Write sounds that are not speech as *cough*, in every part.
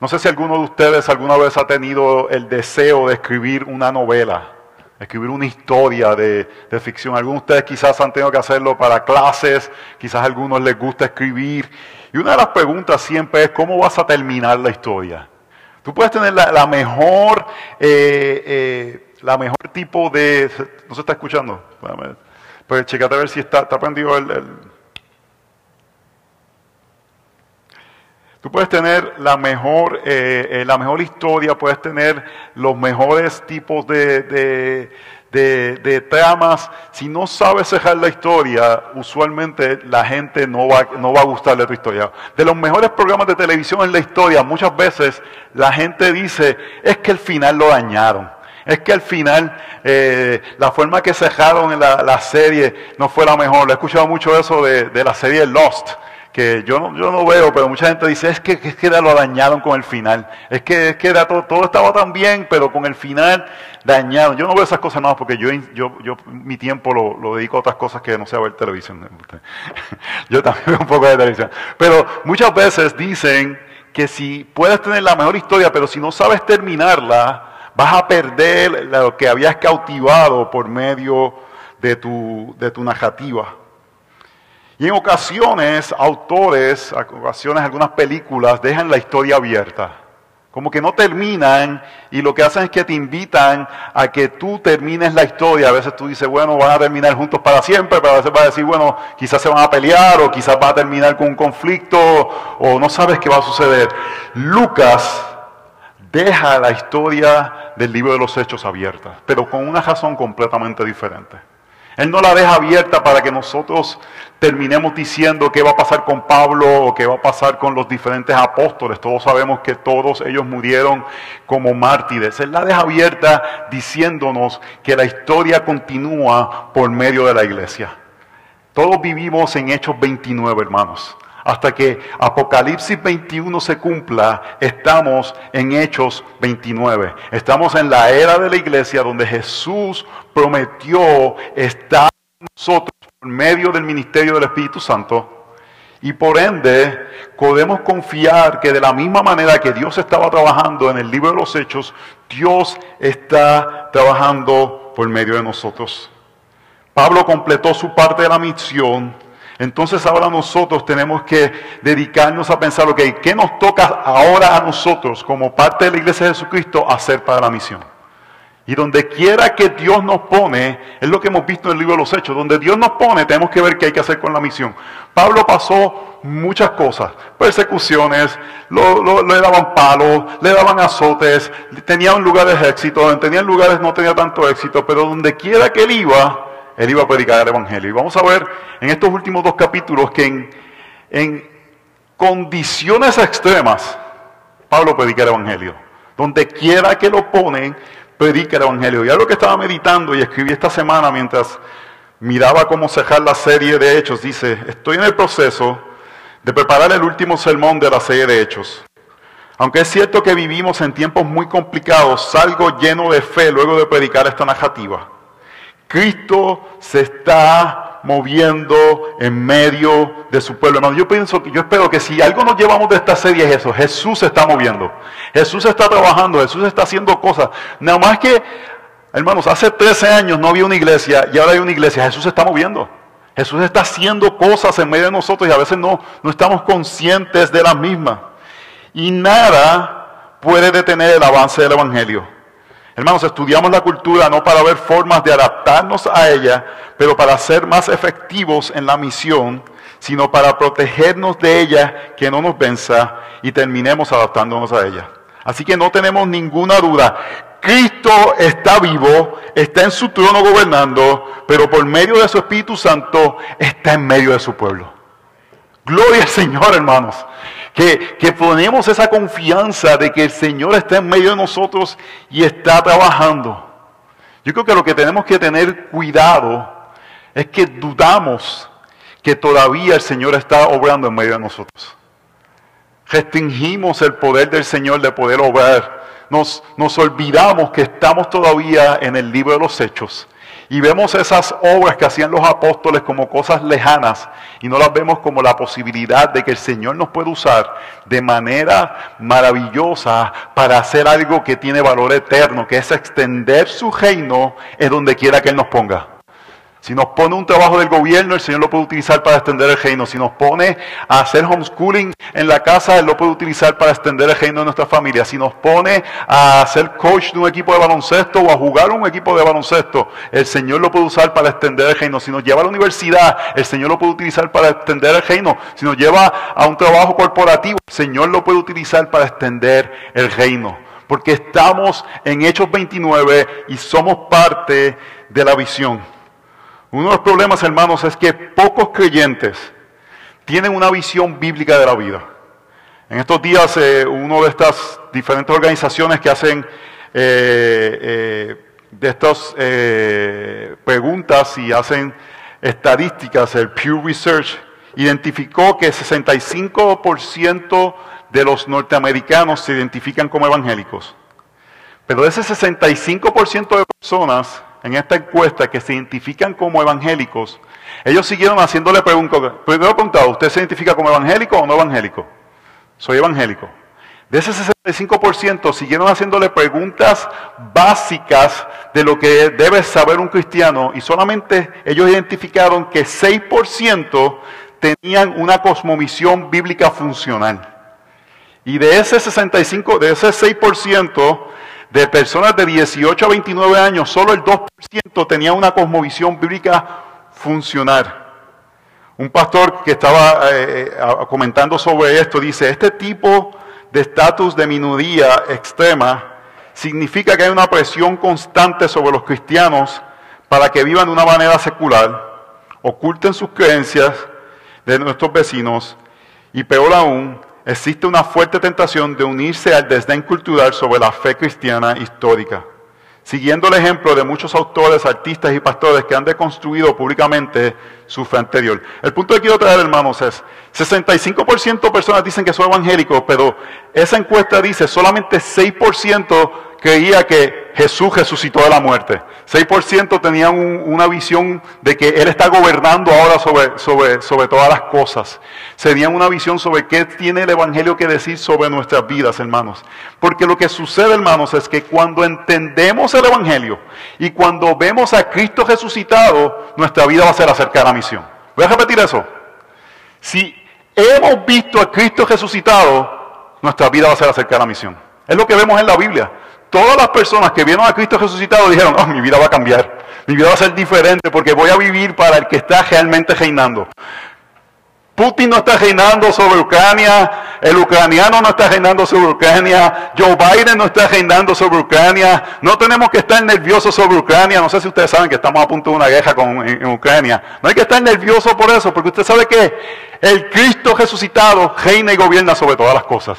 No sé si alguno de ustedes alguna vez ha tenido el deseo de escribir una novela, escribir una historia de, de ficción. Algunos de ustedes quizás han tenido que hacerlo para clases, quizás a algunos les gusta escribir. Y una de las preguntas siempre es, ¿cómo vas a terminar la historia? Tú puedes tener la, mejor, eh, eh, la mejor tipo de... ¿No se está escuchando? Pues checate a ver si está, está el, Tú puedes tener la mejor, eh, la mejor historia, puedes tener los mejores tipos de, de, tramas, si no sabes cerrar la historia, usualmente la gente no va, no va a gustarle tu historia. De los mejores programas de televisión en la historia, muchas veces la gente dice, es que el final lo dañaron. Es que al final eh, la forma que cerraron en la, serie no fue la mejor. He escuchado mucho eso de, de la serie Lost yo no, yo no veo, pero mucha gente dice, es que, es que lo dañaron con el final. Es que, es que todo, todo, estaba tan bien, pero con el final dañaron. Yo no veo esas cosas nada porque yo, yo, yo mi tiempo lo, lo, dedico a otras cosas que no sea ver televisión. *laughs* yo también veo un poco de televisión. Pero muchas veces dicen que si puedes tener la mejor historia, pero si no sabes terminarla, vas a perder lo que habías cautivado por medio de tu, de tu narrativa. Y en ocasiones, autores, en ocasiones algunas películas dejan la historia abierta. Como que no terminan y lo que hacen es que te invitan a que tú termines la historia. A veces tú dices, bueno, van a terminar juntos para siempre, pero a veces vas a decir, bueno, quizás se van a pelear o quizás va a terminar con un conflicto o no sabes qué va a suceder. Lucas deja la historia del libro de los hechos abierta, pero con una razón completamente diferente. Él no la deja abierta para que nosotros terminemos diciendo qué va a pasar con Pablo o qué va a pasar con los diferentes apóstoles. Todos sabemos que todos ellos murieron como mártires. Él la deja abierta diciéndonos que la historia continúa por medio de la iglesia. Todos vivimos en Hechos 29, hermanos. Hasta que Apocalipsis 21 se cumpla, estamos en Hechos 29. Estamos en la era de la iglesia donde Jesús prometió estar con nosotros por medio del ministerio del Espíritu Santo. Y por ende, podemos confiar que de la misma manera que Dios estaba trabajando en el libro de los Hechos, Dios está trabajando por medio de nosotros. Pablo completó su parte de la misión entonces ahora nosotros tenemos que dedicarnos a pensar, ok, ¿qué nos toca ahora a nosotros como parte de la iglesia de Jesucristo hacer para la misión? Y donde quiera que Dios nos pone, es lo que hemos visto en el libro de los Hechos, donde Dios nos pone, tenemos que ver qué hay que hacer con la misión. Pablo pasó muchas cosas, persecuciones, le daban palos, le daban azotes, tenía lugares de éxito, tenía lugares no tenía tanto éxito, pero donde quiera que él iba, él iba a predicar el Evangelio. Y vamos a ver en estos últimos dos capítulos que en, condiciones extremas, Pablo predica el Evangelio. Donde quiera que lo ponen, predica el Evangelio. Y algo que estaba meditando y escribí esta semana mientras miraba cómo cerrar la serie de Hechos, dice, estoy en el proceso de preparar el último sermón de la serie de Hechos. Aunque es cierto que vivimos en tiempos muy complicados, salgo lleno de fe luego de predicar esta narrativa. Cristo se está moviendo en medio de su pueblo. Hermano, yo pienso que yo espero que si algo nos llevamos de esta serie es eso, Jesús se está moviendo. Jesús está trabajando, Jesús está haciendo cosas. Nada más que, hermanos, hace 13 años no había una iglesia y ahora hay una iglesia. Jesús se está moviendo. Jesús está haciendo cosas en medio de nosotros y a veces no, no estamos conscientes de las mismas. Y nada puede detener el avance del Evangelio. Hermanos, estudiamos la cultura no para ver formas de adaptarnos a ella, pero para ser más efectivos en la misión, sino para protegernos de ella, que no nos venza y terminemos adaptándonos a ella. Así que no tenemos ninguna duda. Cristo está vivo, está en su trono gobernando, pero por medio de su Espíritu Santo está en medio de su pueblo. Gloria al Señor, hermanos que, ponemos esa confianza de que el Señor está en medio de nosotros y está trabajando. Yo creo que lo que tenemos que tener cuidado es que dudamos que todavía el Señor está obrando en medio de nosotros. Restringimos el poder del Señor de poder obrar. Nos, nos olvidamos que estamos todavía en el libro de los hechos Y vemos esas obras que hacían los apóstoles como cosas lejanas y no las vemos como la posibilidad de que el Señor nos puede usar de manera maravillosa para hacer algo que tiene valor eterno, que es extender su reino en donde quiera que Él nos ponga. Si nos pone un trabajo del gobierno, el Señor lo puede utilizar para extender el reino. Si nos pone a hacer homeschooling en la casa, Él lo puede utilizar para extender el reino de nuestra familia. Si nos pone a ser coach de un equipo de baloncesto o a jugar un equipo de baloncesto, el Señor lo puede usar para extender el reino. Si nos lleva a la universidad, el Señor lo puede utilizar para extender el reino. Si nos lleva a un trabajo corporativo, el Señor lo puede utilizar para extender el reino. Porque estamos en Hechos 29 y somos parte de la visión. Uno de los problemas, hermanos, es que pocos creyentes tienen una visión bíblica de la vida. En estos días, eh, una de estas diferentes organizaciones que hacen eh, eh, de estas preguntas y hacen estadísticas, el Pew Research, identificó que 65% de los norteamericanos se identifican como evangélicos. Pero de ese 65% de personas, en esta encuesta que se identifican como evangélicos, ellos siguieron haciéndole preguntas. Primero preguntado, ¿usted se identifica como evangélico o no evangélico? Soy evangélico. De ese 65% siguieron haciéndole preguntas básicas de lo que debe saber un cristiano y solamente ellos identificaron que 6% tenían una cosmovisión bíblica funcional. Y de ese 65, de ese 6%, de personas de 18 a 29 años, solo el 2% tenía una cosmovisión bíblica funcional. Un pastor que estaba eh, eh, comentando sobre esto dice, este tipo de estatus de minoría extrema significa que hay una presión constante sobre los cristianos para que vivan de una manera secular, oculten sus creencias de nuestros vecinos y peor aún, existe una fuerte tentación de unirse al desdén cultural sobre la fe cristiana histórica, siguiendo el ejemplo de muchos autores, artistas y pastores que han deconstruido públicamente su fe anterior. El punto que quiero traer, hermanos, es 65% de personas dicen que son evangélicos, pero esa encuesta dice solamente 6% creía que Jesús resucitó de la muerte. 6% tenían una visión de que Él está gobernando ahora sobre, sobre, sobre todas las cosas. Tenían una visión sobre qué tiene el Evangelio que decir sobre nuestras vidas, hermanos. Porque lo que sucede, hermanos, es que cuando entendemos el Evangelio y cuando vemos a Cristo resucitado, nuestra vida va a ser acerca de la misión. Voy a repetir eso. Si hemos visto a Cristo resucitado, nuestra vida va a ser acerca de la misión. Es lo que vemos en la Biblia. Todas las personas que vieron a Cristo resucitado dijeron, oh, mi vida va a cambiar, mi vida va a ser diferente porque voy a vivir para el que está realmente reinando. Putin no está reinando sobre Ucrania, el ucraniano no está reinando sobre Ucrania, Joe Biden no está reinando sobre Ucrania, no tenemos que estar nerviosos sobre Ucrania, no sé si ustedes saben que estamos a punto de una guerra con, en, Ucrania, no hay que estar nerviosos por eso, porque usted sabe que el Cristo resucitado reina y gobierna sobre todas las cosas.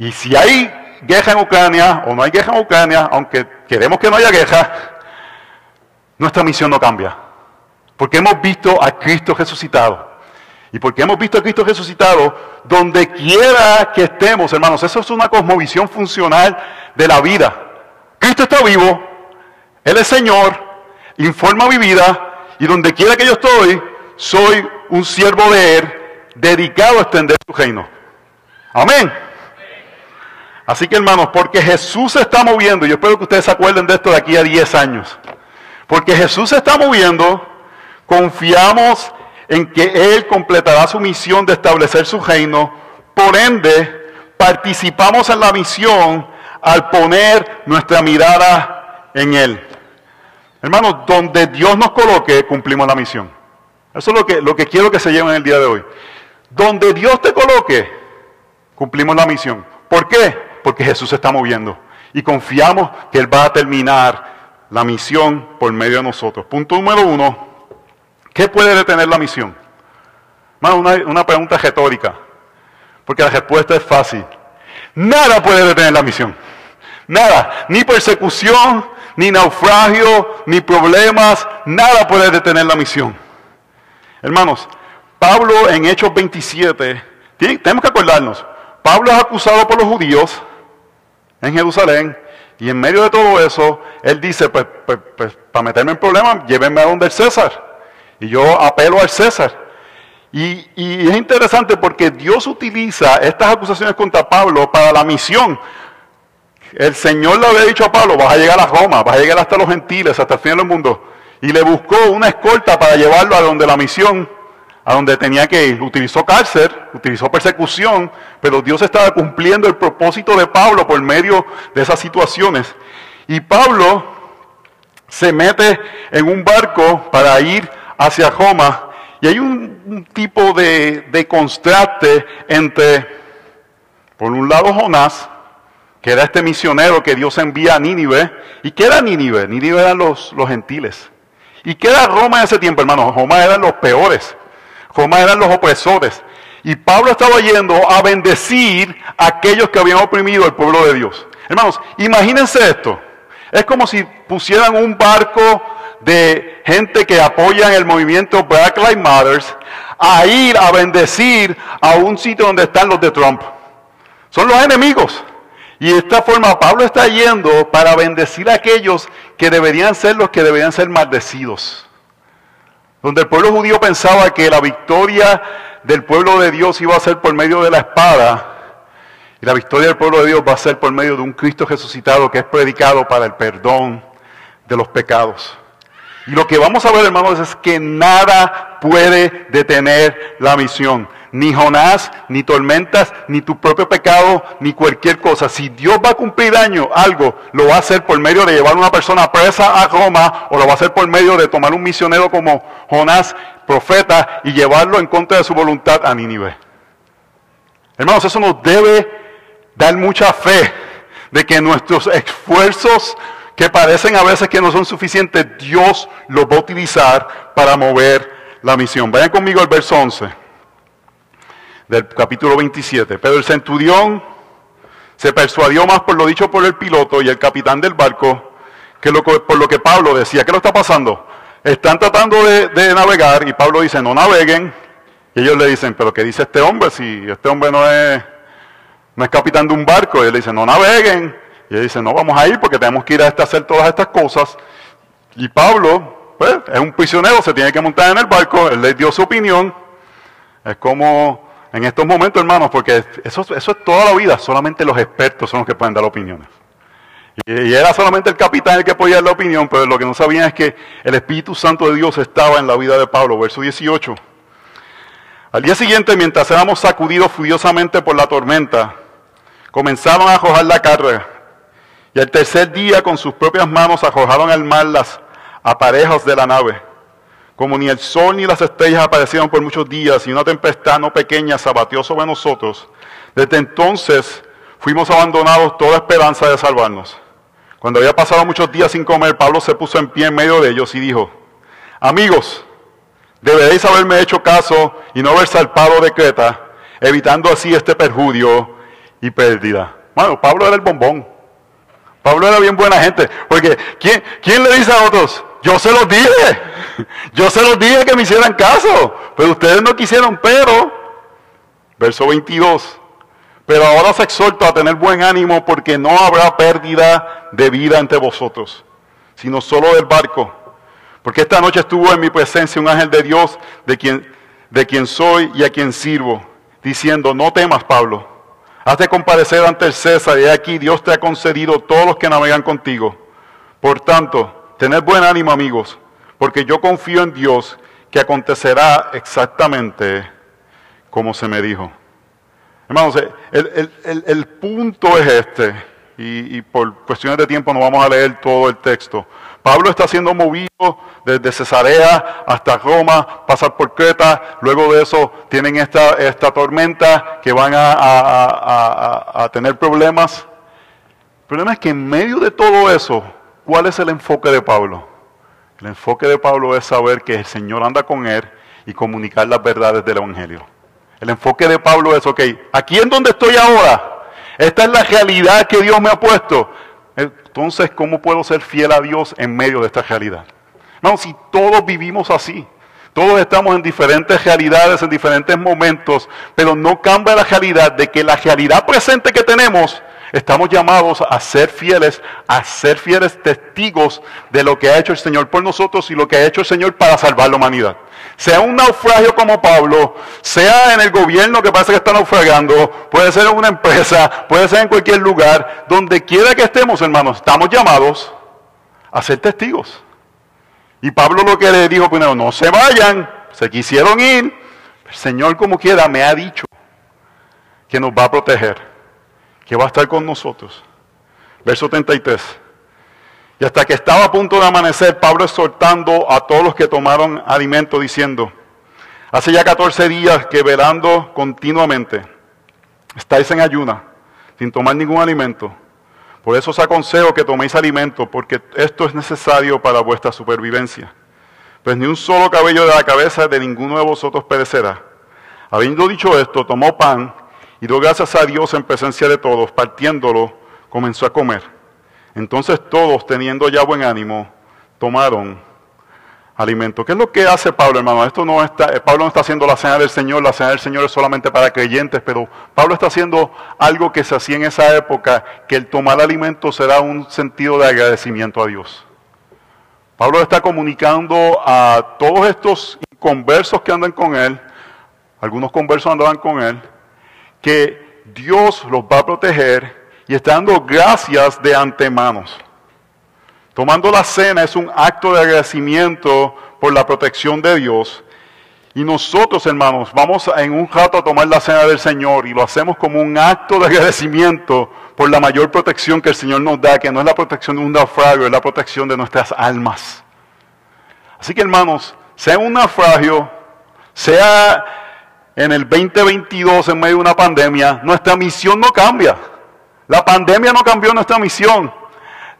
Y si hay guerra en Ucrania o no hay guerra en Ucrania, aunque queremos que no haya guerra, nuestra misión no cambia. Porque hemos visto a Cristo resucitado. Y porque hemos visto a Cristo resucitado, donde quiera que estemos, hermanos, eso es una cosmovisión funcional de la vida. Cristo está vivo, Él es Señor, informa mi vida, y donde quiera que yo estoy, soy un siervo de Él, dedicado a extender su reino. Amén. Así que hermanos, porque Jesús se está moviendo, yo espero que ustedes se acuerden de esto de aquí a 10 años, porque Jesús se está moviendo, confiamos en que Él completará su misión de establecer su reino, por ende participamos en la misión al poner nuestra mirada en Él. Hermanos, donde Dios nos coloque, cumplimos la misión. Eso es lo que, lo que quiero que se lleven el día de hoy. Donde Dios te coloque, cumplimos la misión. ¿Por qué? Porque Jesús se está moviendo. Y confiamos que Él va a terminar la misión por medio de nosotros. Punto número uno, ¿qué puede detener la misión? Una, una pregunta retórica, porque la respuesta es fácil. Nada puede detener la misión. Nada, ni persecución, ni naufragio, ni problemas, nada puede detener la misión. Hermanos, Pablo en Hechos 27, tenemos que acordarnos, Pablo es acusado por los judíos en Jerusalén Y en medio de todo eso, él dice, pues, pues, pues para meterme en problemas, llévenme a donde el César. Y yo apelo al César. Y, y, es interesante porque Dios utiliza estas acusaciones contra Pablo para la misión. El Señor le había dicho a Pablo, vas a llegar a Roma, vas a llegar hasta los gentiles, hasta el fin del mundo. Y le buscó una escolta para llevarlo a donde la misión, a donde tenía que ir. Utilizó cárcel, utilizó persecución, pero Dios estaba cumpliendo el propósito de Pablo por medio de esas situaciones. Y Pablo se mete en un barco para ir hacia Roma. Y hay un, tipo de, de contraste entre, por un lado, Jonás, que era este misionero que Dios envía a Nínive. ¿Y qué era Nínive? Nínive eran los, los gentiles. ¿Y qué era Roma en ese tiempo, hermano? Roma eran los peores. Eran los opresores. Y Pablo estaba yendo a bendecir a aquellos que habían oprimido al pueblo de Dios. Hermanos, imagínense esto. Es como si pusieran un barco de gente que apoyan el movimiento Black Lives Matter a ir a bendecir a un sitio donde están los de Trump. Son los enemigos. Y de esta forma Pablo está yendo para bendecir a aquellos que deberían ser los que deberían ser maldecidos. Donde el pueblo judío pensaba que la victoria del pueblo de Dios iba a ser por medio de la espada, y la victoria del pueblo de Dios va a ser por medio de un Cristo resucitado que es predicado para el perdón de los pecados. Y lo que vamos a ver, hermanos, es que nada puede detener la misión ni Jonás, ni tormentas, ni tu propio pecado, ni cualquier cosa. Si Dios va a cumplir daño, algo, lo va a hacer por medio de llevar a una persona presa a Roma, o lo va a hacer por medio de tomar un misionero como Jonás, profeta, y llevarlo en contra de su voluntad a Nínive. Hermanos, eso nos debe dar mucha fe de que nuestros esfuerzos que parecen a veces que no son suficientes, Dios los va a utilizar para mover la misión. Vayan conmigo al verso 11 del capítulo 27. Pero el centurión se persuadió más por lo dicho por el piloto y el capitán del barco que por lo que Pablo decía. ¿Qué lo está pasando? Están tratando de, navegar y Pablo dice, no naveguen. Y ellos le dicen, pero ¿qué dice este hombre? Si este hombre no es, no es capitán de un barco. Y él le dice, no naveguen. Y él dice, no vamos a ir porque tenemos que ir a hacer todas estas cosas. Y Pablo, pues, es un prisionero, se tiene que montar en el barco. Él le dio su opinión. Es como en estos momentos, hermanos, porque eso, es toda la vida, solamente los expertos son los que pueden dar opiniones. Y, era solamente el capitán el que podía dar la opinión, pero lo que no sabían es que el Espíritu Santo de Dios estaba en la vida de Pablo, verso 18. Al día siguiente, mientras éramos sacudidos furiosamente por la tormenta, comenzaron a arrojar la carga. Y al tercer día, con sus propias manos, arrojaron al mar las aparejas de la nave como ni el sol ni las estrellas aparecieron por muchos días y una tempestad no pequeña se abatió sobre nosotros, desde entonces fuimos abandonados toda esperanza de salvarnos. Cuando había pasado muchos días sin comer, Pablo se puso en pie en medio de ellos y dijo, amigos, deberéis haberme hecho caso y no haber salpado de Creta, evitando así este perjudio y pérdida. Bueno, Pablo era el bombón. Pablo era bien buena gente, porque ¿quién, quién le dice a otros? Yo se los dije. Yo se los dije que me hicieran caso. Pero ustedes no quisieron. Pero, verso 22. Pero ahora os exhorto a tener buen ánimo porque no habrá pérdida de vida entre vosotros, sino solo del barco. Porque esta noche estuvo en mi presencia un ángel de Dios, de quien, de quien soy y a quien sirvo, diciendo, no temas, Pablo. Hazte comparecer ante el César y aquí Dios te ha concedido todos los que navegan contigo. Por tanto, Tener buen ánimo, amigos, porque yo confío en Dios que acontecerá exactamente como se me dijo. Hermanos, el, punto es este, y, por cuestiones de tiempo no vamos a leer todo el texto. Pablo está siendo movido desde Cesarea hasta Roma, pasar por Creta, luego de eso tienen esta, esta tormenta que van a, a tener problemas. El problema es que en medio de todo eso, ¿Cuál es el enfoque de Pablo? El enfoque de Pablo es saber que el Señor anda con él y comunicar las verdades del Evangelio. El enfoque de Pablo es, ok, aquí en donde estoy ahora, esta es la realidad que Dios me ha puesto. Entonces, ¿cómo puedo ser fiel a Dios en medio de esta realidad? No, si todos vivimos así, todos estamos en diferentes realidades, en diferentes momentos, pero no cambia la realidad de que la realidad presente que tenemos Estamos llamados a ser fieles, a ser fieles testigos de lo que ha hecho el Señor por nosotros y lo que ha hecho el Señor para salvar la humanidad. Sea un naufragio como Pablo, sea en el gobierno que parece que está naufragando, puede ser en una empresa, puede ser en cualquier lugar, donde quiera que estemos, hermanos, estamos llamados a ser testigos. Y Pablo lo que le dijo primero, no se vayan, se quisieron ir, el Señor como quiera me ha dicho que nos va a proteger que va a estar con nosotros. Verso 33. Y hasta que estaba a punto de amanecer, Pablo exhortando a todos los que tomaron alimento, diciendo, hace ya 14 días que velando continuamente, estáis en ayuna, sin tomar ningún alimento. Por eso os aconsejo que toméis alimento, porque esto es necesario para vuestra supervivencia. Pues ni un solo cabello de la cabeza de ninguno de vosotros perecerá. Habiendo dicho esto, tomó pan, y dio gracias a Dios en presencia de todos, partiéndolo, comenzó a comer. Entonces todos, teniendo ya buen ánimo, tomaron alimento. ¿Qué es lo que hace Pablo, hermano? Esto no está, eh, Pablo no está haciendo la cena del Señor, la cena del Señor es solamente para creyentes, pero Pablo está haciendo algo que se hacía en esa época, que el tomar alimento será un sentido de agradecimiento a Dios. Pablo está comunicando a todos estos conversos que andan con él, algunos conversos andaban con él, que Dios los va a proteger y está dando gracias de antemano. Tomando la cena es un acto de agradecimiento por la protección de Dios. Y nosotros, hermanos, vamos en un rato a tomar la cena del Señor y lo hacemos como un acto de agradecimiento por la mayor protección que el Señor nos da, que no es la protección de un naufragio, es la protección de nuestras almas. Así que, hermanos, sea un naufragio, sea en el 2022 en medio de una pandemia, nuestra misión no cambia. La pandemia no cambió nuestra misión.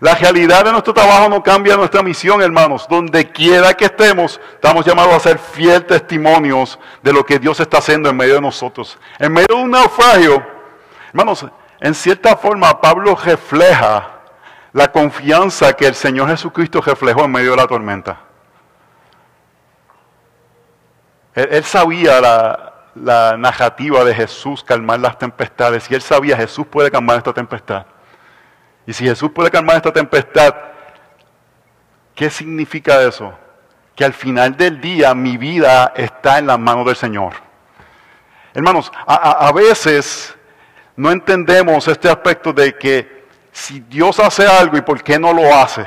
La realidad de nuestro trabajo no cambia nuestra misión, hermanos. Donde quiera que estemos, estamos llamados a ser fiel testimonios de lo que Dios está haciendo en medio de nosotros. En medio de un naufragio, hermanos, en cierta forma Pablo refleja la confianza que el Señor Jesucristo reflejó en medio de la tormenta. Él, sabía la, la narrativa de Jesús calmar las tempestades. Y él sabía, Jesús puede calmar esta tempestad. Y si Jesús puede calmar esta tempestad, ¿qué significa eso? Que al final del día mi vida está en las manos del Señor. Hermanos, a, a veces no entendemos este aspecto de que si Dios hace algo y por qué no lo hace.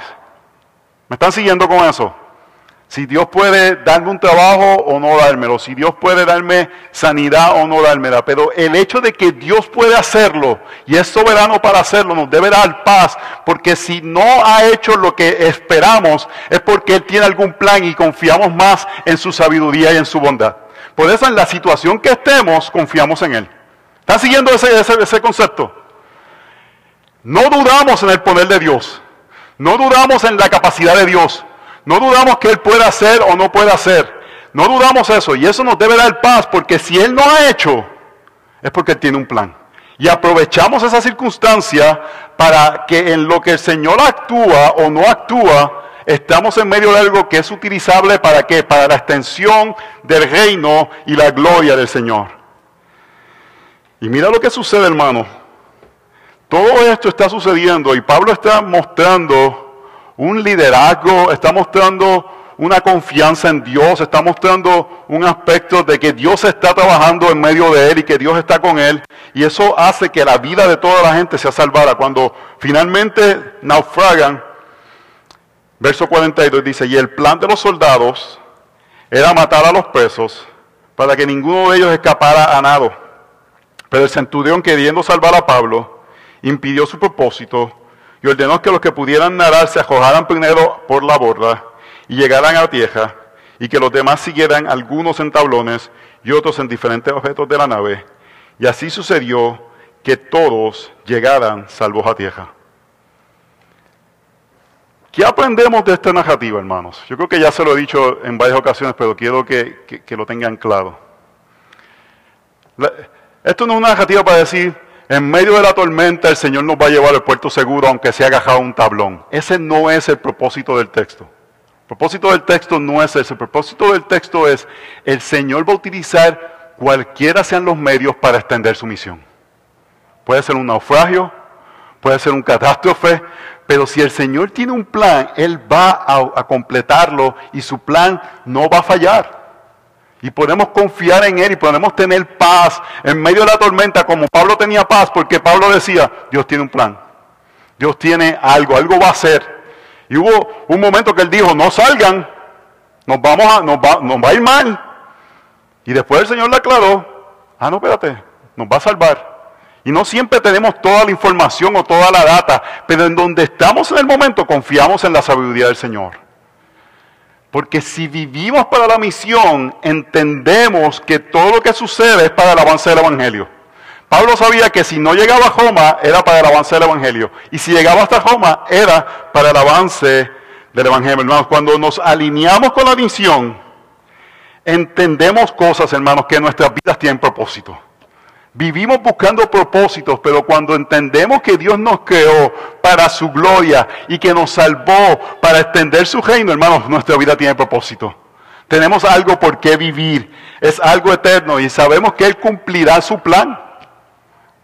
¿Me están siguiendo con eso? Si Dios puede darme un trabajo o no dármelo, si Dios puede darme sanidad o no dármela, pero el hecho de que Dios puede hacerlo y es soberano para hacerlo nos debe dar paz, porque si no ha hecho lo que esperamos es porque Él tiene algún plan y confiamos más en su sabiduría y en su bondad. Por eso en la situación que estemos confiamos en Él. ¿Están siguiendo ese, ese, ese concepto? No dudamos en el poder de Dios, no dudamos en la capacidad de Dios. No dudamos que Él pueda hacer o no pueda hacer. No dudamos eso. Y eso nos debe dar paz porque si Él no ha hecho, es porque Él tiene un plan. Y aprovechamos esa circunstancia para que en lo que el Señor actúa o no actúa, estamos en medio de algo que es utilizable para qué? Para la extensión del reino y la gloria del Señor. Y mira lo que sucede, hermano. Todo esto está sucediendo y Pablo está mostrando un liderazgo, está mostrando una confianza en Dios, está mostrando un aspecto de que Dios está trabajando en medio de él y que Dios está con él. Y eso hace que la vida de toda la gente sea salvada. Cuando finalmente naufragan, verso 42 dice, y el plan de los soldados era matar a los presos para que ninguno de ellos escapara a nado. Pero el centurión, queriendo salvar a Pablo, impidió su propósito y ordenó que los que pudieran nadar se arrojaran primero por la borda y llegaran a tierra, y que los demás siguieran algunos en tablones y otros en diferentes objetos de la nave. Y así sucedió que todos llegaran salvos a tierra. ¿Qué aprendemos de esta narrativa, hermanos? Yo creo que ya se lo he dicho en varias ocasiones, pero quiero que, lo tengan claro. esto no es una narrativa para decir, en medio de la tormenta el Señor nos va a llevar al puerto seguro aunque se haya agajado un tablón. Ese no es el propósito del texto. El propósito del texto no es ese. El propósito del texto es el Señor va a utilizar cualquiera sean los medios para extender su misión. Puede ser un naufragio, puede ser un catástrofe, pero si el Señor tiene un plan, Él va a, completarlo y su plan no va a fallar. Y podemos confiar en Él y podemos tener paz en medio de la tormenta, como Pablo tenía paz, porque Pablo decía, Dios tiene un plan, Dios tiene algo, algo va a hacer. Y hubo un momento que Él dijo, no salgan, nos, vamos a, nos, va, va a ir mal. Y después el Señor le aclaró, ah, no, espérate, nos va a salvar. Y no siempre tenemos toda la información o toda la data, pero en donde estamos en el momento confiamos en la sabiduría del Señor. Porque si vivimos para la misión, entendemos que todo lo que sucede es para el avance del Evangelio. Pablo sabía que si no llegaba a Roma era para el avance del Evangelio. Y si llegaba hasta Roma era para el avance del Evangelio. Hermanos, cuando nos alineamos con la misión, entendemos cosas, hermanos, que nuestras vidas tienen propósito. Vivimos buscando propósitos, pero cuando entendemos que Dios nos creó para su gloria y que nos salvó para extender su reino, hermanos, nuestra vida tiene propósito. Tenemos algo por qué vivir, es algo eterno y sabemos que Él cumplirá su plan.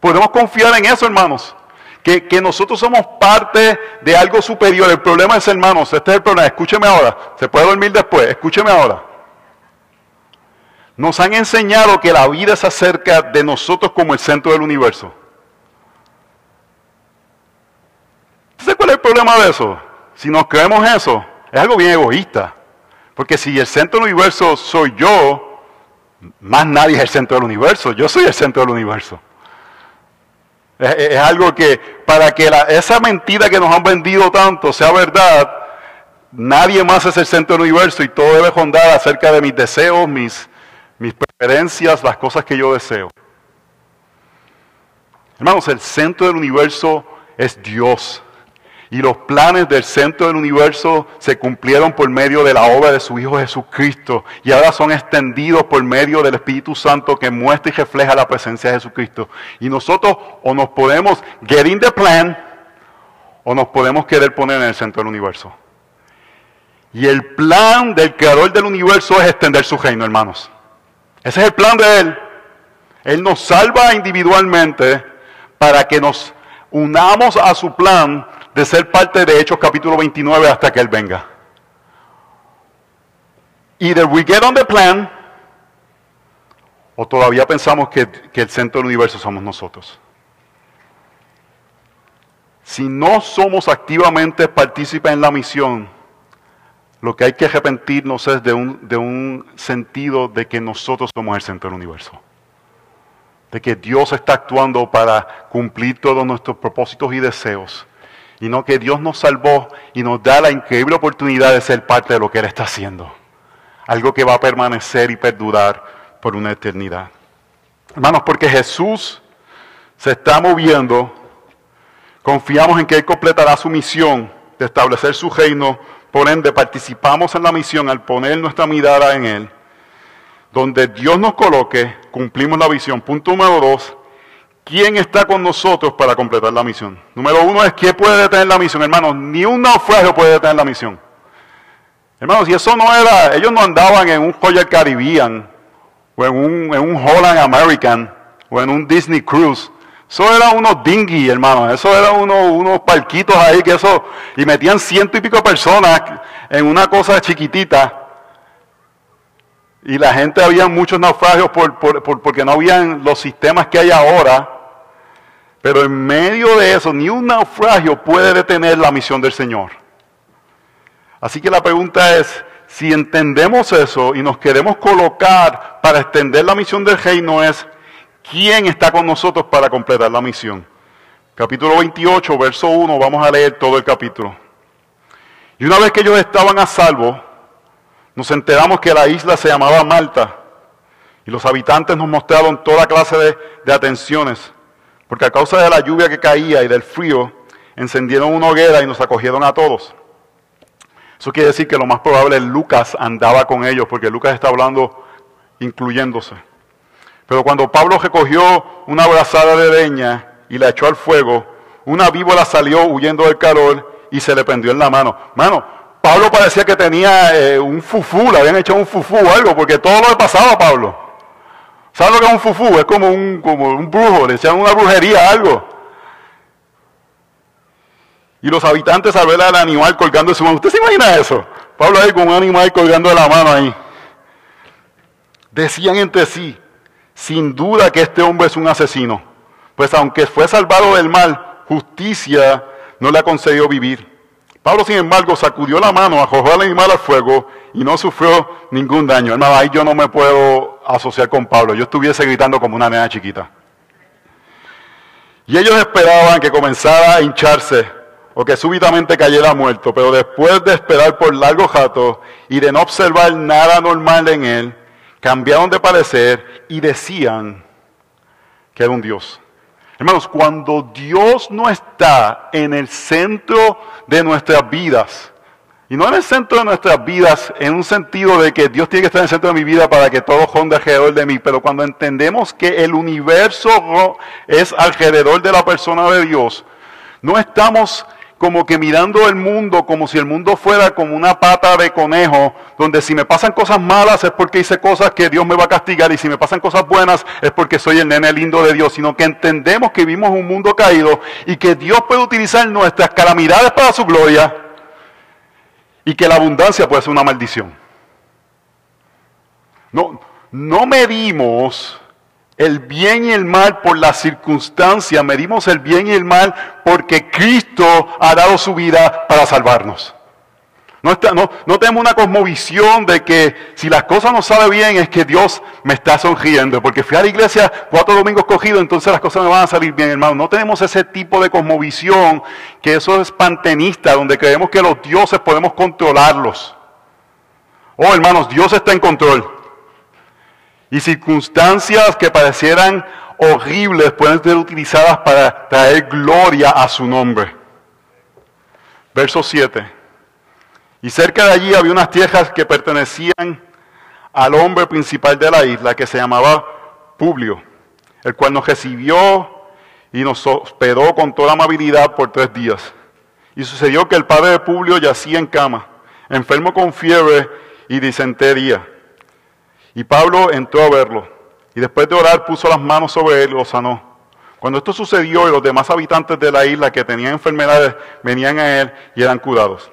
Podemos confiar en eso, hermanos. Que, que, nosotros somos parte de algo superior. El problema es, hermanos, este es el problema. Escúcheme ahora. Se puede dormir después. Escúcheme ahora. Nos han enseñado que la vida se acerca de nosotros como el centro del universo. ¿Sabes cuál es el problema de eso? Si nos creemos eso, es algo bien egoísta. Porque si el centro del universo soy yo, más nadie es el centro del universo. Yo soy el centro del universo. Es, algo que para que esa mentira que nos han vendido tanto sea verdad, nadie más es el centro del universo y todo debe rondar acerca de mis deseos, mis, mis preferencias, las cosas que yo deseo. Hermanos, el centro del universo es Dios. Y los planes del centro del universo se cumplieron por medio de la obra de su Hijo Jesucristo. Y ahora son extendidos por medio del Espíritu Santo que muestra y refleja la presencia de Jesucristo. Y nosotros o nos podemos get in the plan o nos podemos querer poner en el centro del universo. Y el plan del creador del universo es extender su reino, hermanos. Ese es el plan de Él. Él nos salva individualmente para que nos unamos a su plan de ser parte de Hechos capítulo 29 hasta que Él venga. Either we get on the plan o todavía pensamos que, que el centro del universo somos nosotros. Si no somos activamente partícipes en la misión, lo que hay que arrepentirnos es de un, de un sentido de que nosotros somos el centro del universo. De que Dios está actuando para cumplir todos nuestros propósitos y deseos. Y no que Dios nos salvó y nos da la increíble oportunidad de ser parte de lo que Él está haciendo. Algo que va a permanecer y perdurar por una eternidad. Hermanos, porque Jesús se está moviendo, confiamos en que Él completará su misión de establecer su reino por ende, participamos en la misión al poner nuestra mirada en Él. Donde Dios nos coloque, cumplimos la visión. Punto número dos, ¿quién está con nosotros para completar la misión? Número uno es, ¿quién puede detener la misión? Hermanos, ni un naufragio puede detener la misión. Hermanos, y eso no era, ellos no andaban en un Royal Caribbean, o en un, en un Holland American, o en un Disney Cruise. Eso eran unos dinghy, hermano. Eso eran unos, parquitos ahí que eso. Y metían ciento y pico personas en una cosa chiquitita. Y la gente había muchos naufragios por, porque no habían los sistemas que hay ahora. Pero en medio de eso, ni un naufragio puede detener la misión del Señor. Así que la pregunta es, si entendemos eso y nos queremos colocar para extender la misión del reino es, ¿Quién está con nosotros para completar la misión? Capítulo 28, verso 1, vamos a leer todo el capítulo. Y una vez que ellos estaban a salvo, nos enteramos que la isla se llamaba Malta. Y los habitantes nos mostraron toda clase de, de atenciones, porque a causa de la lluvia que caía y del frío, encendieron una hoguera y nos acogieron a todos. Eso quiere decir que lo más probable es Lucas andaba con ellos, porque Lucas está hablando incluyéndose. Pero cuando Pablo recogió una brazada de leña y la echó al fuego, una víbora salió huyendo del calor y se le prendió en la mano. Mano, Pablo parecía que tenía eh, un fufú, le habían hecho un fufú o algo, porque todo lo que pasaba a Pablo. ¿Sabes lo que es un fufú? Es como un, como un brujo, le echan una brujería, algo. Y los habitantes al ver al animal colgando de su mano. ¿Usted se imagina eso? Pablo ahí con un animal colgando de la mano ahí. Decían entre sí, sin duda que este hombre es un asesino, pues aunque fue salvado del mal, justicia no le ha concedido vivir. Pablo, sin embargo, sacudió la mano, arrojó al animal al fuego y no sufrió ningún daño. Hermano, ahí yo no me puedo asociar con Pablo. Yo estuviese gritando como una nena chiquita. Y ellos esperaban que comenzara a hincharse o que súbitamente cayera muerto, pero después de esperar por largo rato y de no observar nada normal en él, cambiaron de parecer y decían que era un Dios. Hermanos, cuando Dios no está en el centro de nuestras vidas, y no en el centro de nuestras vidas, en un sentido de que Dios tiene que estar en el centro de mi vida para que todo ronde alrededor de mí, pero cuando entendemos que el universo es alrededor de la persona de Dios, no estamos como que mirando el mundo como si el mundo fuera como una pata de conejo, donde si me pasan cosas malas es porque hice cosas que Dios me va a castigar y si me pasan cosas buenas es porque soy el nene lindo de Dios, sino que entendemos que vivimos un mundo caído y que Dios puede utilizar nuestras calamidades para su gloria y que la abundancia puede ser una maldición. No, no medimos el bien y el mal por las circunstancias, medimos el bien y el mal porque Cristo ha dado su vida para salvarnos. No, no, tenemos una cosmovisión de que si las cosas no salen bien es que Dios me está sonriendo, porque fui a la iglesia cuatro domingos cogidos, entonces las cosas me van a salir bien, hermano. No tenemos ese tipo de cosmovisión, que eso es pantenista, donde creemos que los dioses podemos controlarlos. Oh, hermanos, Dios está en control. Y circunstancias que parecieran horribles pueden ser utilizadas para traer gloria a su nombre. Verso 7. Y cerca de allí había unas tierras que pertenecían al hombre principal de la isla, que se llamaba Publio, el cual nos recibió y nos hospedó con toda amabilidad por tres días. Y sucedió que el padre de Publio yacía en cama, enfermo con fiebre y disentería. Y Pablo entró a verlo y después de orar puso las manos sobre él y lo sanó. Cuando esto sucedió los demás habitantes de la isla que tenían enfermedades venían a él y eran curados.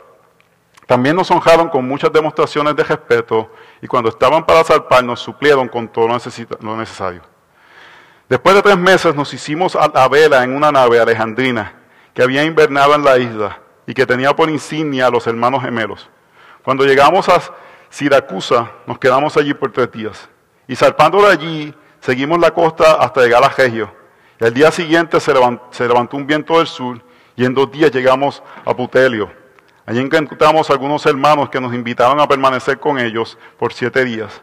También nos honraron con muchas demostraciones de respeto y cuando estaban para zarpar nos suplieron con todo lo necesario. Después de tres meses nos hicimos a la vela en una nave alejandrina que había invernado en la isla y que tenía por insignia a los hermanos gemelos. Cuando llegamos a Siracusa, nos quedamos allí por tres días. Y zarpando de allí, seguimos la costa hasta llegar a Regio. Y al día siguiente se levantó, un viento del sur y en dos días llegamos a Putelio. Allí encontramos algunos hermanos que nos invitaron a permanecer con ellos por siete días.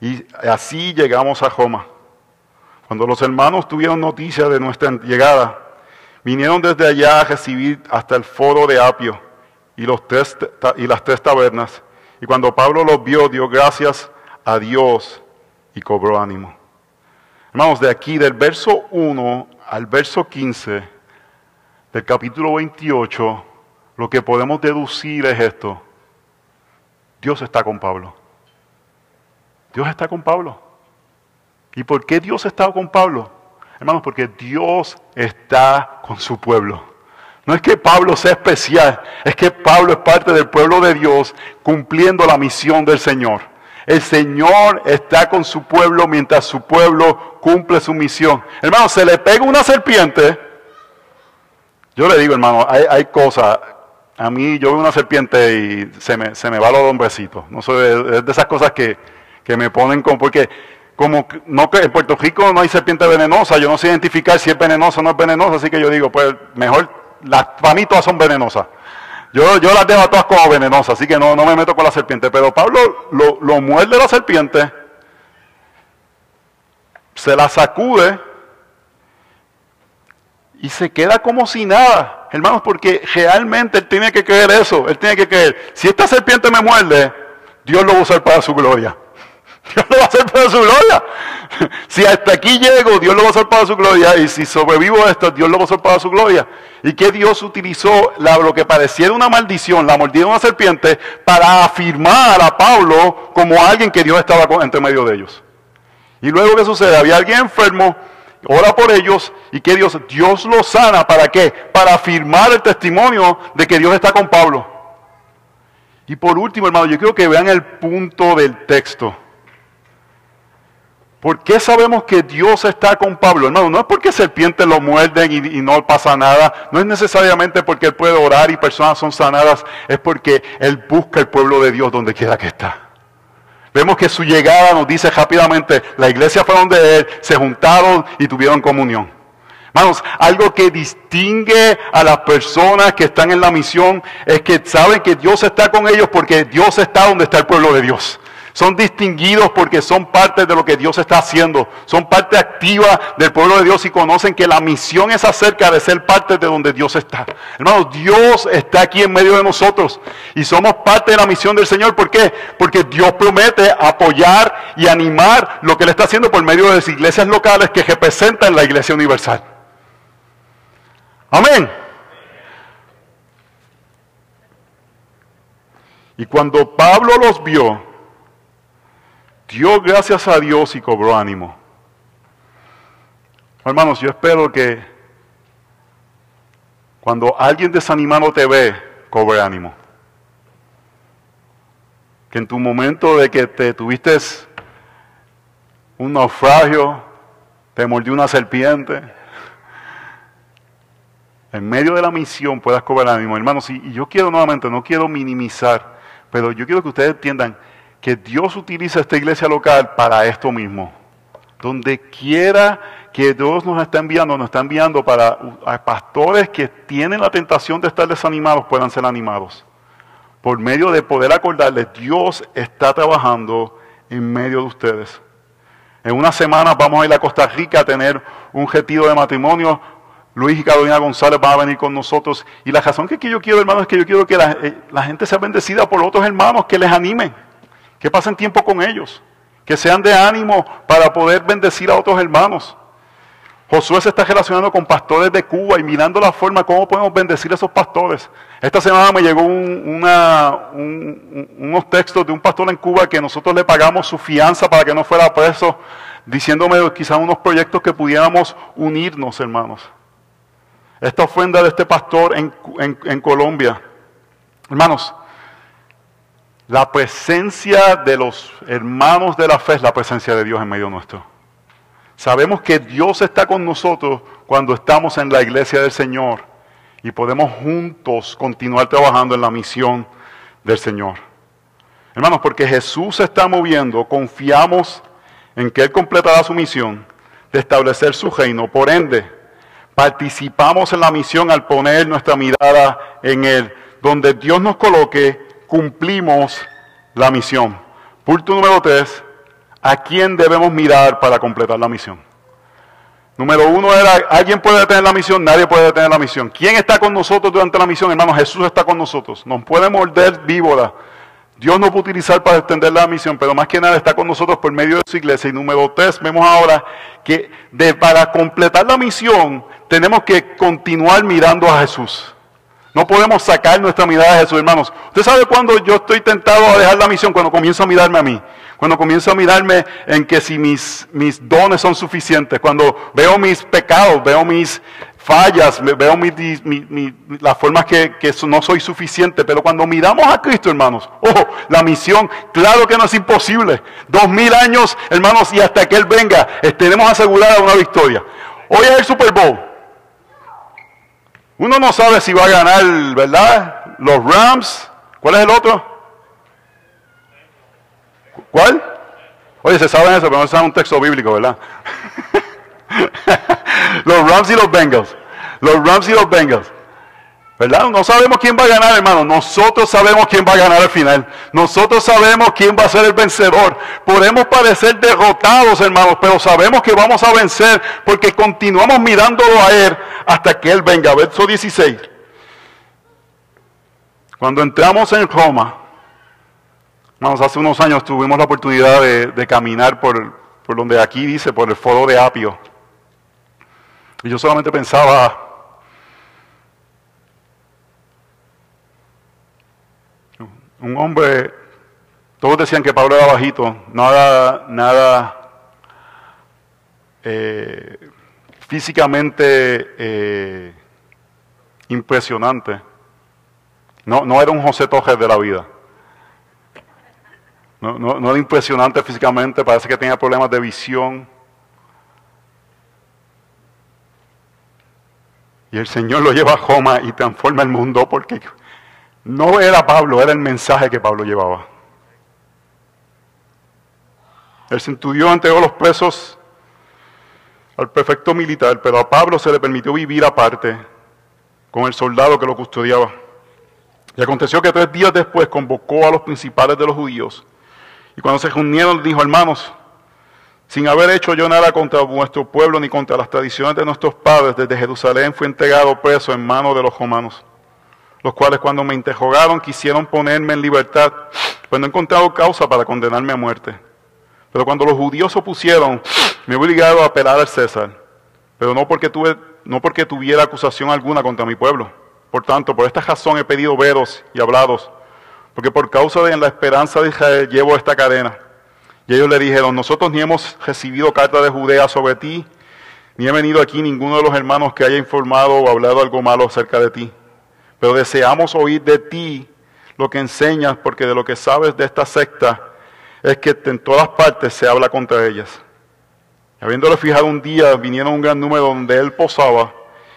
Y así llegamos a Roma. Cuando los hermanos tuvieron noticia de nuestra llegada, vinieron desde allá a recibir hasta el foro de Apio y las tres tabernas y cuando Pablo los vio, dio gracias a Dios y cobró ánimo. Hermanos, de aquí, del verso 1 al verso 15 del capítulo 28, lo que podemos deducir es esto. Dios está con Pablo. Dios está con Pablo. ¿Y por qué Dios está con Pablo? Hermanos, porque Dios está con su pueblo. No es que Pablo sea especial, es que Pablo es parte del pueblo de Dios cumpliendo la misión del Señor. El Señor está con su pueblo mientras su pueblo cumple su misión. Hermano, se le pega una serpiente. Yo le digo, hermano, hay, cosas. A mí, yo veo una serpiente y se me, se me va los hombrecitos. No sé, es de esas cosas que, que me ponen con. Porque como no, en Puerto Rico no hay serpiente venenosa, yo no sé identificar si es venenosa o no es venenosa, así que yo digo, pues mejor las, para todas son venenosas. Yo, yo las dejo todas como venenosas, así que no, no me meto con la serpiente. Pero Pablo lo, lo muerde la serpiente, se la sacude y se queda como si nada. Hermanos, porque realmente él tiene que creer eso. Él tiene que creer, si esta serpiente me muerde, Dios lo va a usar para su gloria. *laughs* Dios lo va a hacer para su gloria. Si hasta aquí llego, Dios lo va a hacer para su gloria. Y si sobrevivo a esto, Dios lo va a hacer para su gloria. Y que Dios utilizó lo que pareciera una maldición, la mordida de una serpiente, para afirmar a Pablo como alguien que Dios estaba entre medio de ellos. Y luego, ¿qué sucede? Había alguien enfermo ora por ellos y que Dios, Dios los sana. ¿Para qué? Para afirmar el testimonio de que Dios está con Pablo. Y por último, hermano, yo quiero que vean el punto del texto. ¿Por qué sabemos que Dios está con Pablo? Hermano, no es porque serpientes lo muerden y, y, no pasa nada. No es necesariamente porque él puede orar y personas son sanadas. Es porque él busca el pueblo de Dios donde quiera que está. Vemos que su llegada nos dice rápidamente, la iglesia fue donde él, se juntaron y tuvieron comunión. Hermanos, algo que distingue a las personas que están en la misión es que saben que Dios está con ellos porque Dios está donde está el pueblo de Dios. Son distinguidos porque son parte de lo que Dios está haciendo. Son parte activa del pueblo de Dios y conocen que la misión es acerca de ser parte de donde Dios está. Hermanos, Dios está aquí en medio de nosotros y somos parte de la misión del Señor. ¿Por qué? Porque Dios promete apoyar y animar lo que Él está haciendo por medio de las iglesias locales que representan la iglesia universal. Amén. Y cuando Pablo los vio, dio gracias a Dios y cobró ánimo. Hermanos, yo espero que cuando alguien desanimado te ve, cobre ánimo. Que en tu momento de que te tuviste un naufragio, te mordió una serpiente, en medio de la misión puedas cobrar ánimo. Hermanos, y yo quiero nuevamente, no quiero minimizar, pero yo quiero que ustedes entiendan que Dios utiliza esta iglesia local para esto mismo. Donde quiera que Dios nos está enviando, nos está enviando para pastores que tienen la tentación de estar desanimados, puedan ser animados. Por medio de poder acordarles, Dios está trabajando en medio de ustedes. En una semana vamos a ir a Costa Rica a tener un retiro de matrimonio. Luis y Carolina González van a venir con nosotros. Y la razón que yo quiero, hermanos, es que yo quiero que la, eh, la gente sea bendecida por otros hermanos que les animen que pasen tiempo con ellos, que sean de ánimo para poder bendecir a otros hermanos. Josué se está relacionando con pastores de Cuba y mirando la forma cómo podemos bendecir a esos pastores. Esta semana me llegó unos textos de un pastor en Cuba que nosotros le pagamos su fianza para que no fuera preso, diciéndome quizás unos proyectos que pudiéramos unirnos, hermanos. Esta ofrenda de este pastor en Colombia. Hermanos, la presencia de los hermanos de la fe es la presencia de Dios en medio nuestro. Sabemos que Dios está con nosotros cuando estamos en la iglesia del Señor y podemos juntos continuar trabajando en la misión del Señor. Hermanos, porque Jesús se está moviendo, confiamos en que Él completará su misión de establecer su reino. Por ende, participamos en la misión al poner nuestra mirada en Él. Donde Dios nos coloque, cumplimos la misión. Punto número tres, ¿a quién debemos mirar para completar la misión? Número uno era, ¿alguien puede detener la misión? Nadie puede detener la misión. ¿Quién está con nosotros durante la misión? Hermano, Jesús está con nosotros. Nos puede morder víbora. Dios nos puede utilizar para extender la misión, pero más que nada está con nosotros por medio de su iglesia. Y número tres, vemos ahora que de, para completar la misión tenemos que continuar mirando a Jesús. No podemos sacar nuestra mirada de Jesús, hermanos. Usted sabe cuando yo estoy tentado a dejar la misión, cuando comienzo a mirarme a mí. Cuando comienzo a mirarme en que si mis, mis dones son suficientes, cuando veo mis pecados, veo mis fallas, veo las formas que, que, no soy suficiente. Pero cuando miramos a Cristo, hermanos, ojo, la misión, claro que no es imposible. Dos mil años, hermanos, y hasta que Él venga, tenemos asegurada una victoria. Hoy es el Super Bowl. Uno no sabe si va a ganar, ¿verdad? Los Rams. ¿Cuál es el otro? ¿Cuál? Oye, se saben eso, pero no saben un texto bíblico, ¿verdad? *laughs* los Rams y los Bengals. Los Rams y los Bengals. ¿Verdad? No sabemos quién va a ganar, hermano. Nosotros sabemos quién va a ganar al final. Nosotros sabemos quién va a ser el vencedor. Podemos parecer derrotados, hermanos, pero sabemos que vamos a vencer porque continuamos mirándolo a Él hasta que Él venga. Verso 16. Cuando entramos en Roma, hermanos, hace unos años tuvimos la oportunidad de, caminar por, por donde aquí dice, por el foro de Apio. Y yo solamente pensaba, un hombre, todos decían que Pablo era bajito, nada, nada, eh, físicamente eh, impresionante. No, no era un José Tojes de la vida. No, no era impresionante físicamente, parece que tenía problemas de visión. Y el Señor lo lleva a Joma y transforma el mundo porque no era Pablo, era el mensaje que Pablo llevaba. El centurión entregó los presos al prefecto militar, pero a Pablo se le permitió vivir aparte con el soldado que lo custodiaba. Y aconteció que tres días después convocó a los principales de los judíos. Y cuando se reunieron, dijo, hermanos, sin haber hecho yo nada contra vuestro pueblo ni contra las tradiciones de nuestros padres, desde Jerusalén fui entregado preso en manos de los romanos, los cuales cuando me interrogaron quisieron ponerme en libertad, pues no he encontrado causa para condenarme a muerte. Pero cuando los judíos opusieron, me he obligado a apelar al César, pero no porque, tuve, no porque tuviera acusación alguna contra mi pueblo. Por tanto, por esta razón he pedido veros y hablados, porque por causa de la esperanza de Israel llevo esta cadena. Y ellos le dijeron, nosotros ni hemos recibido carta de Judea sobre ti, ni he venido aquí ninguno de los hermanos que haya informado o hablado algo malo acerca de ti. Pero deseamos oír de ti lo que enseñas, porque de lo que sabes de esta secta es que en todas partes se habla contra ellas. Habiéndole fijado un día, vinieron un gran número donde él posaba,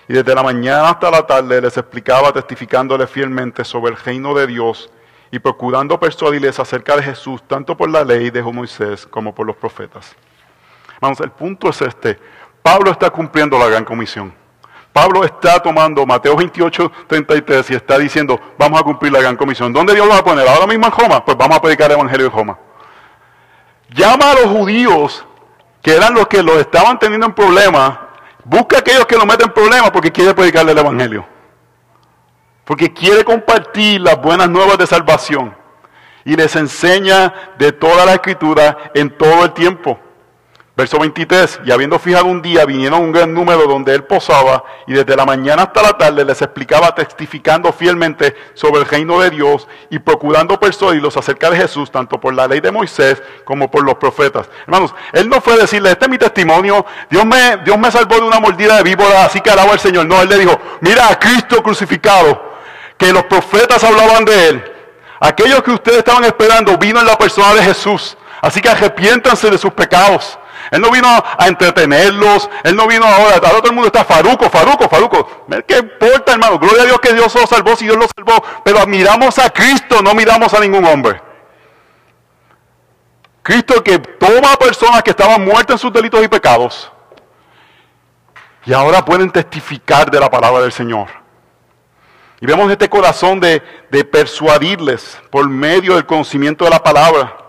y desde la mañana hasta la tarde les explicaba, testificándole fielmente sobre el reino de Dios y procurando persuadirles acerca de Jesús, tanto por la ley de Moisés como por los profetas. Vamos, el punto es este. Pablo está cumpliendo la gran comisión. Pablo está tomando Mateo 28, 33 y está diciendo, vamos a cumplir la gran comisión. ¿Dónde Dios lo va a poner? ¿Ahora mismo en Roma? Pues vamos a predicar el Evangelio de Roma. Llama a los judíos, que eran los que lo estaban teniendo en problemas, busca a aquellos que lo meten en problemas porque quiere predicarle el Evangelio. Porque quiere compartir las buenas nuevas de salvación. Y les enseña de toda la escritura en todo el tiempo. Verso 23, y habiendo fijado un día, vinieron un gran número donde él posaba, y desde la mañana hasta la tarde les explicaba, testificando fielmente sobre el reino de Dios y procurando persuadirlos acerca de Jesús, tanto por la ley de Moisés como por los profetas. Hermanos, él no fue decirle, este es mi testimonio, Dios me, Dios me salvó de una mordida de víbora, así que alabo al Señor. No, él le dijo, mira a Cristo crucificado, que los profetas hablaban de él. Aquellos que ustedes estaban esperando vino en la persona de Jesús. Así que arrepiéntanse de sus pecados. Él no vino a entretenerlos. Él no vino ahora. Ahora todo el mundo está faruco, faruco, faruco. ¿Qué importa, hermano? Gloria a Dios que Dios lo salvó si Dios lo salvó. Pero miramos a Cristo, no miramos a ningún hombre. Cristo que toma a personas que estaban muertas en sus delitos y pecados. Y ahora pueden testificar de la palabra del Señor. Y vemos este corazón de, de persuadirles por medio del conocimiento de la palabra.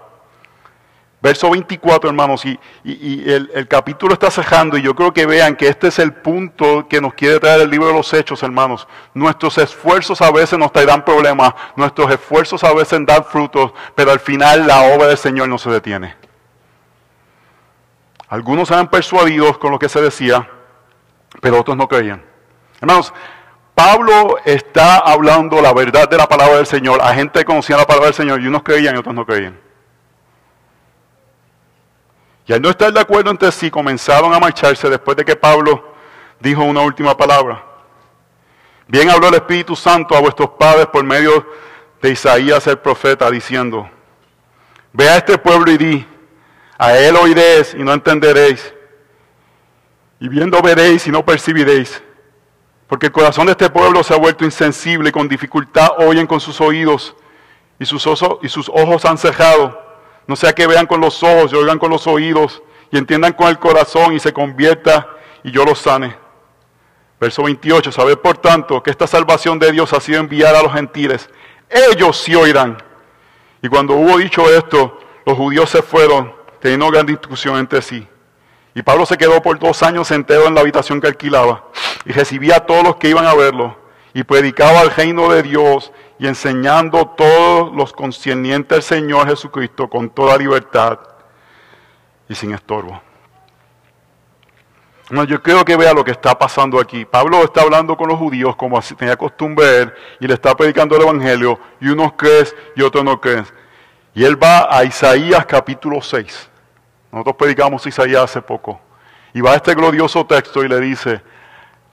Verso 24, hermanos, y, el, capítulo está cejando y yo creo que vean que este es el punto que nos quiere traer el libro de los hechos, hermanos. Nuestros esfuerzos a veces nos traerán problemas, nuestros esfuerzos a veces dan frutos, pero al final la obra del Señor no se detiene. Algunos eran persuadidos con lo que se decía, pero otros no creían. Hermanos, Pablo está hablando la verdad de la palabra del Señor a gente que conocía la palabra del Señor y unos creían y otros no creían. Y al no estar de acuerdo entre sí, comenzaron a marcharse después de que Pablo dijo una última palabra. Bien habló el Espíritu Santo a vuestros padres por medio de Isaías el profeta, diciendo, ve a este pueblo y di, a él oiréis y no entenderéis, y viendo veréis y no percibiréis, porque el corazón de este pueblo se ha vuelto insensible y con dificultad oyen con sus oídos y sus, y sus ojos han cejado no sea que vean con los ojos y oigan con los oídos y entiendan con el corazón y se convierta y yo los sane. Verso 28, sabed por tanto que esta salvación de Dios ha sido enviada a los gentiles. Ellos sí oirán. Y cuando hubo dicho esto, los judíos se fueron, teniendo gran discusión entre sí. Y Pablo se quedó por dos años entero en la habitación que alquilaba y recibía a todos los que iban a verlo y predicaba el reino de Dios y enseñando todos los concernientes al Señor Jesucristo con toda libertad y sin estorbo. No, yo creo que vea lo que está pasando aquí. Pablo está hablando con los judíos como tenía costumbre él, y le está predicando el Evangelio, y unos creen y otros no creen. Y él va a Isaías capítulo 6. Nosotros predicamos Isaías hace poco. Y va a este glorioso texto y le dice,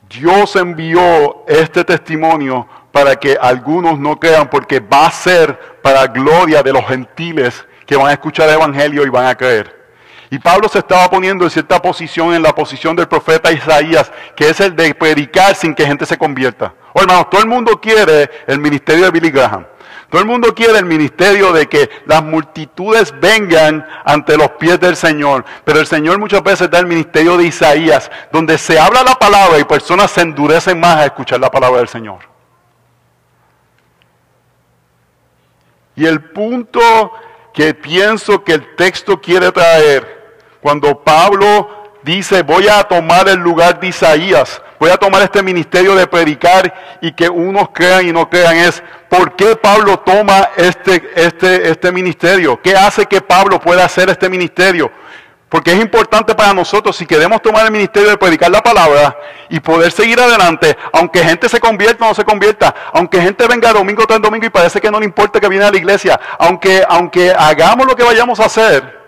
Dios envió este testimonio para que algunos no crean, porque va a ser para gloria de los gentiles que van a escuchar el Evangelio y van a creer. Y Pablo se estaba poniendo en cierta posición, en la posición del profeta Isaías, que es el de predicar sin que gente se convierta. Oh, hermanos, todo el mundo quiere el ministerio de Billy Graham. Todo el mundo quiere el ministerio de que las multitudes vengan ante los pies del Señor. Pero el Señor muchas veces da el ministerio de Isaías, donde se habla la palabra y personas se endurecen más a escuchar la palabra del Señor. Y el punto que pienso que el texto quiere traer, cuando Pablo dice, voy a tomar el lugar de Isaías, voy a tomar este ministerio de predicar y que unos crean y no crean, es por qué Pablo toma este, este, este ministerio, qué hace que Pablo pueda hacer este ministerio. Porque es importante para nosotros, si queremos tomar el ministerio de predicar la palabra y poder seguir adelante, aunque gente se convierta o no se convierta, aunque gente venga domingo tras domingo y parece que no le importa que viene a la iglesia, aunque, aunque hagamos lo que vayamos a hacer,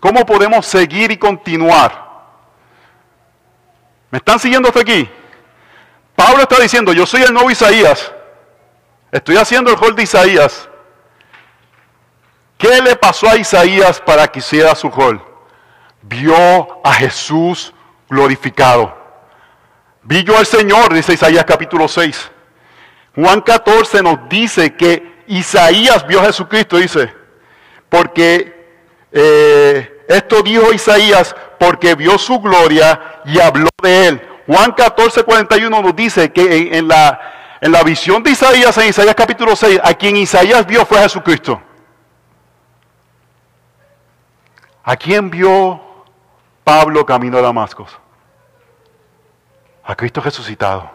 ¿cómo podemos seguir y continuar? ¿Me están siguiendo hasta aquí? Pablo está diciendo, yo soy el nuevo Isaías, estoy haciendo el rol de Isaías. ¿Qué le pasó a Isaías para que hiciera su rol? Vio a Jesús glorificado. Vi yo al Señor, dice Isaías capítulo 6. Juan 14 nos dice que Isaías vio a Jesucristo, dice, porque eh, esto dijo Isaías porque vio su gloria y habló de él. Juan 14, 41 nos dice que en, la, en la visión de Isaías, en Isaías capítulo 6, a quien Isaías vio fue Jesucristo. ¿A quién vio Pablo camino a Damasco? A Cristo resucitado.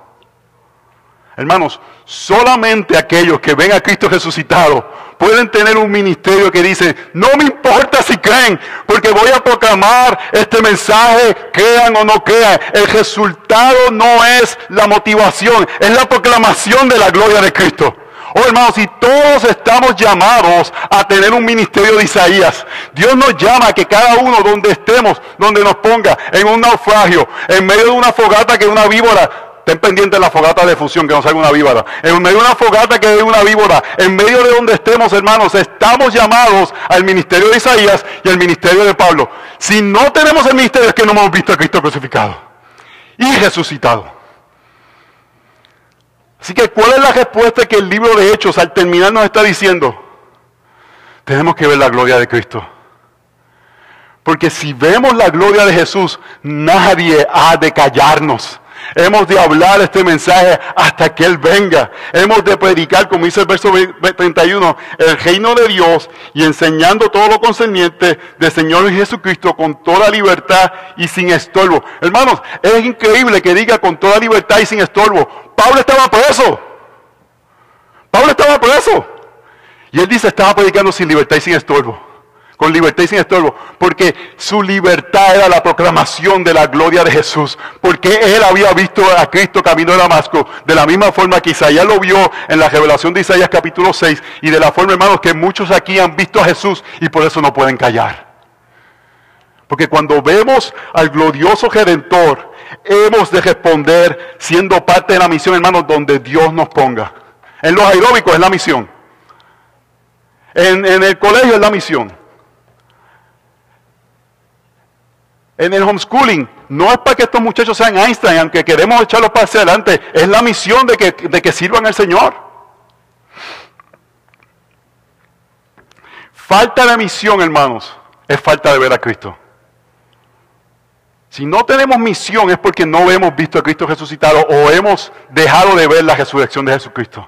Hermanos, solamente aquellos que ven a Cristo resucitado pueden tener un ministerio que dice, no me importa si creen, porque voy a proclamar este mensaje, crean o no crean. El resultado no es la motivación, es la proclamación de la gloria de Cristo. Oh hermanos, si todos estamos llamados a tener un ministerio de Isaías, Dios nos llama a que cada uno donde estemos, donde nos ponga, en un naufragio, en medio de una fogata que una víbora, Estén pendientes de la fogata de fusión, que no salga una víbora. En medio de una fogata que es una víbora. En medio de donde estemos, hermanos, estamos llamados al ministerio de Isaías y al ministerio de Pablo. Si no tenemos el ministerio es que no hemos visto a Cristo crucificado y resucitado. Así que, ¿cuál es la respuesta que el libro de Hechos al terminar nos está diciendo? Tenemos que ver la gloria de Cristo. Porque si vemos la gloria de Jesús, nadie ha de callarnos. Hemos de hablar este mensaje hasta que Él venga. Hemos de predicar, como dice el verso 31, el reino de Dios y enseñando todo lo concerniente del Señor Jesucristo con toda libertad y sin estorbo. Hermanos, es increíble que diga con toda libertad y sin estorbo. Pablo estaba preso. Pablo estaba preso. Y él dice, estaba predicando sin libertad y sin estorbo con libertad y sin estorbo, porque su libertad era la proclamación de la gloria de Jesús, porque él había visto a Cristo camino de Damasco, de la misma forma que Isaías lo vio en la revelación de Isaías capítulo 6, y de la forma, hermanos, que muchos aquí han visto a Jesús y por eso no pueden callar. Porque cuando vemos al glorioso Redentor, hemos de responder siendo parte de la misión, hermanos, donde Dios nos ponga. En los aeróbicos es la misión. En, en el colegio es la misión. En el homeschooling no es para que estos muchachos sean Einstein, aunque queremos echarlos para hacia adelante, es la misión de que, sirvan al Señor. Falta de misión, hermanos, es falta de ver a Cristo. Si no tenemos misión es porque no hemos visto a Cristo resucitado o hemos dejado de ver la resurrección de Jesucristo.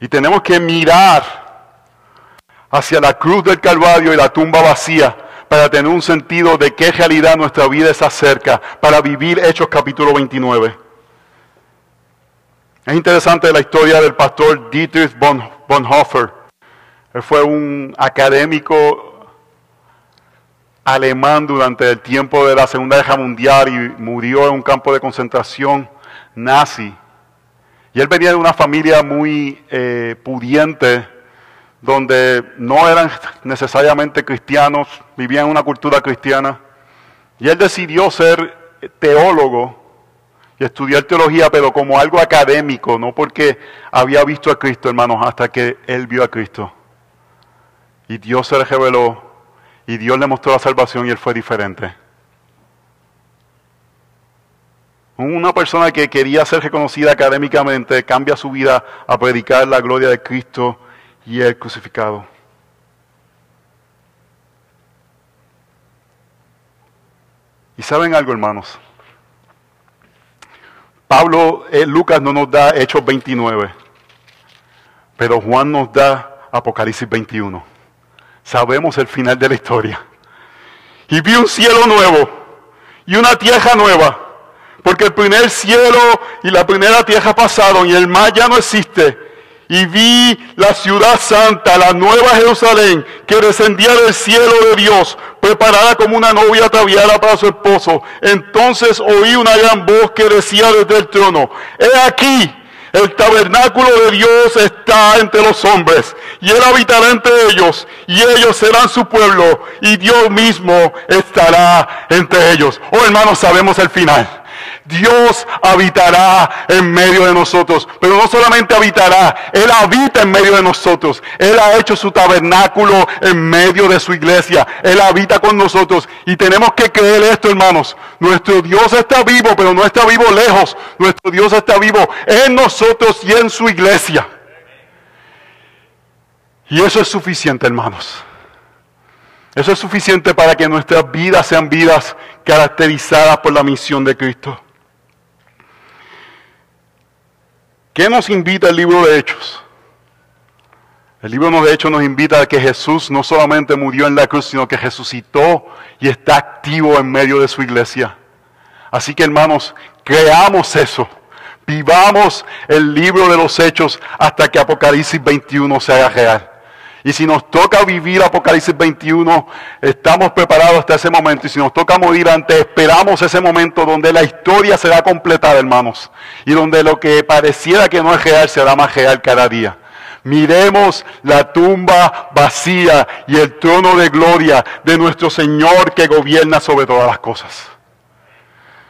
Y tenemos que mirar hacia la cruz del Calvario y la tumba vacía para tener un sentido de qué realidad nuestra vida está cerca, para vivir Hechos capítulo 29. Es interesante la historia del pastor Dietrich Bonhoeffer. Él fue un académico alemán durante el tiempo de la Segunda Guerra Mundial y murió en un campo de concentración nazi. Y él venía de una familia muy eh, pudiente donde no eran necesariamente cristianos, vivían en una cultura cristiana. Y él decidió ser teólogo y estudiar teología, pero como algo académico, no porque había visto a Cristo, hermanos, hasta que él vio a Cristo. Y Dios se le reveló y Dios le mostró la salvación y él fue diferente. Una persona que quería ser reconocida académicamente cambia su vida a predicar la gloria de Cristo y el crucificado. Y saben algo, hermanos. Pablo, eh, Lucas no nos da Hechos 29, pero Juan nos da Apocalipsis 21. Sabemos el final de la historia. Y vi un cielo nuevo y una tierra nueva porque el primer cielo y la primera tierra pasaron y el mar ya no existe. Y vi la ciudad santa, la nueva Jerusalén, que descendía del cielo de Dios, preparada como una novia ataviada para su esposo. Entonces oí una gran voz que decía desde el trono, he aquí, el tabernáculo de Dios está entre los hombres y Él habitará entre ellos y ellos serán su pueblo y Dios mismo estará entre ellos. Oh hermanos, sabemos el final. Dios habitará en medio de nosotros, pero no solamente habitará, Él habita en medio de nosotros. Él ha hecho su tabernáculo en medio de su iglesia. Él habita con nosotros y tenemos que creer esto, hermanos. Nuestro Dios está vivo, pero no está vivo lejos. Nuestro Dios está vivo en nosotros y en su iglesia. Y eso es suficiente, hermanos. Eso es suficiente para que nuestras vidas sean vidas caracterizadas por la misión de Cristo. ¿Qué nos invita el libro de Hechos? El libro de Hechos nos invita a que Jesús no solamente murió en la cruz, sino que resucitó y está activo en medio de su iglesia. Así que hermanos, creamos eso. Vivamos el libro de los Hechos hasta que Apocalipsis 21 se haga real. Y si nos toca vivir Apocalipsis 21, estamos preparados hasta ese momento. Y si nos toca morir antes, esperamos ese momento donde la historia será completada, hermanos. Y donde lo que pareciera que no es real será más real cada día. Miremos la tumba vacía y el trono de gloria de nuestro Señor que gobierna sobre todas las cosas.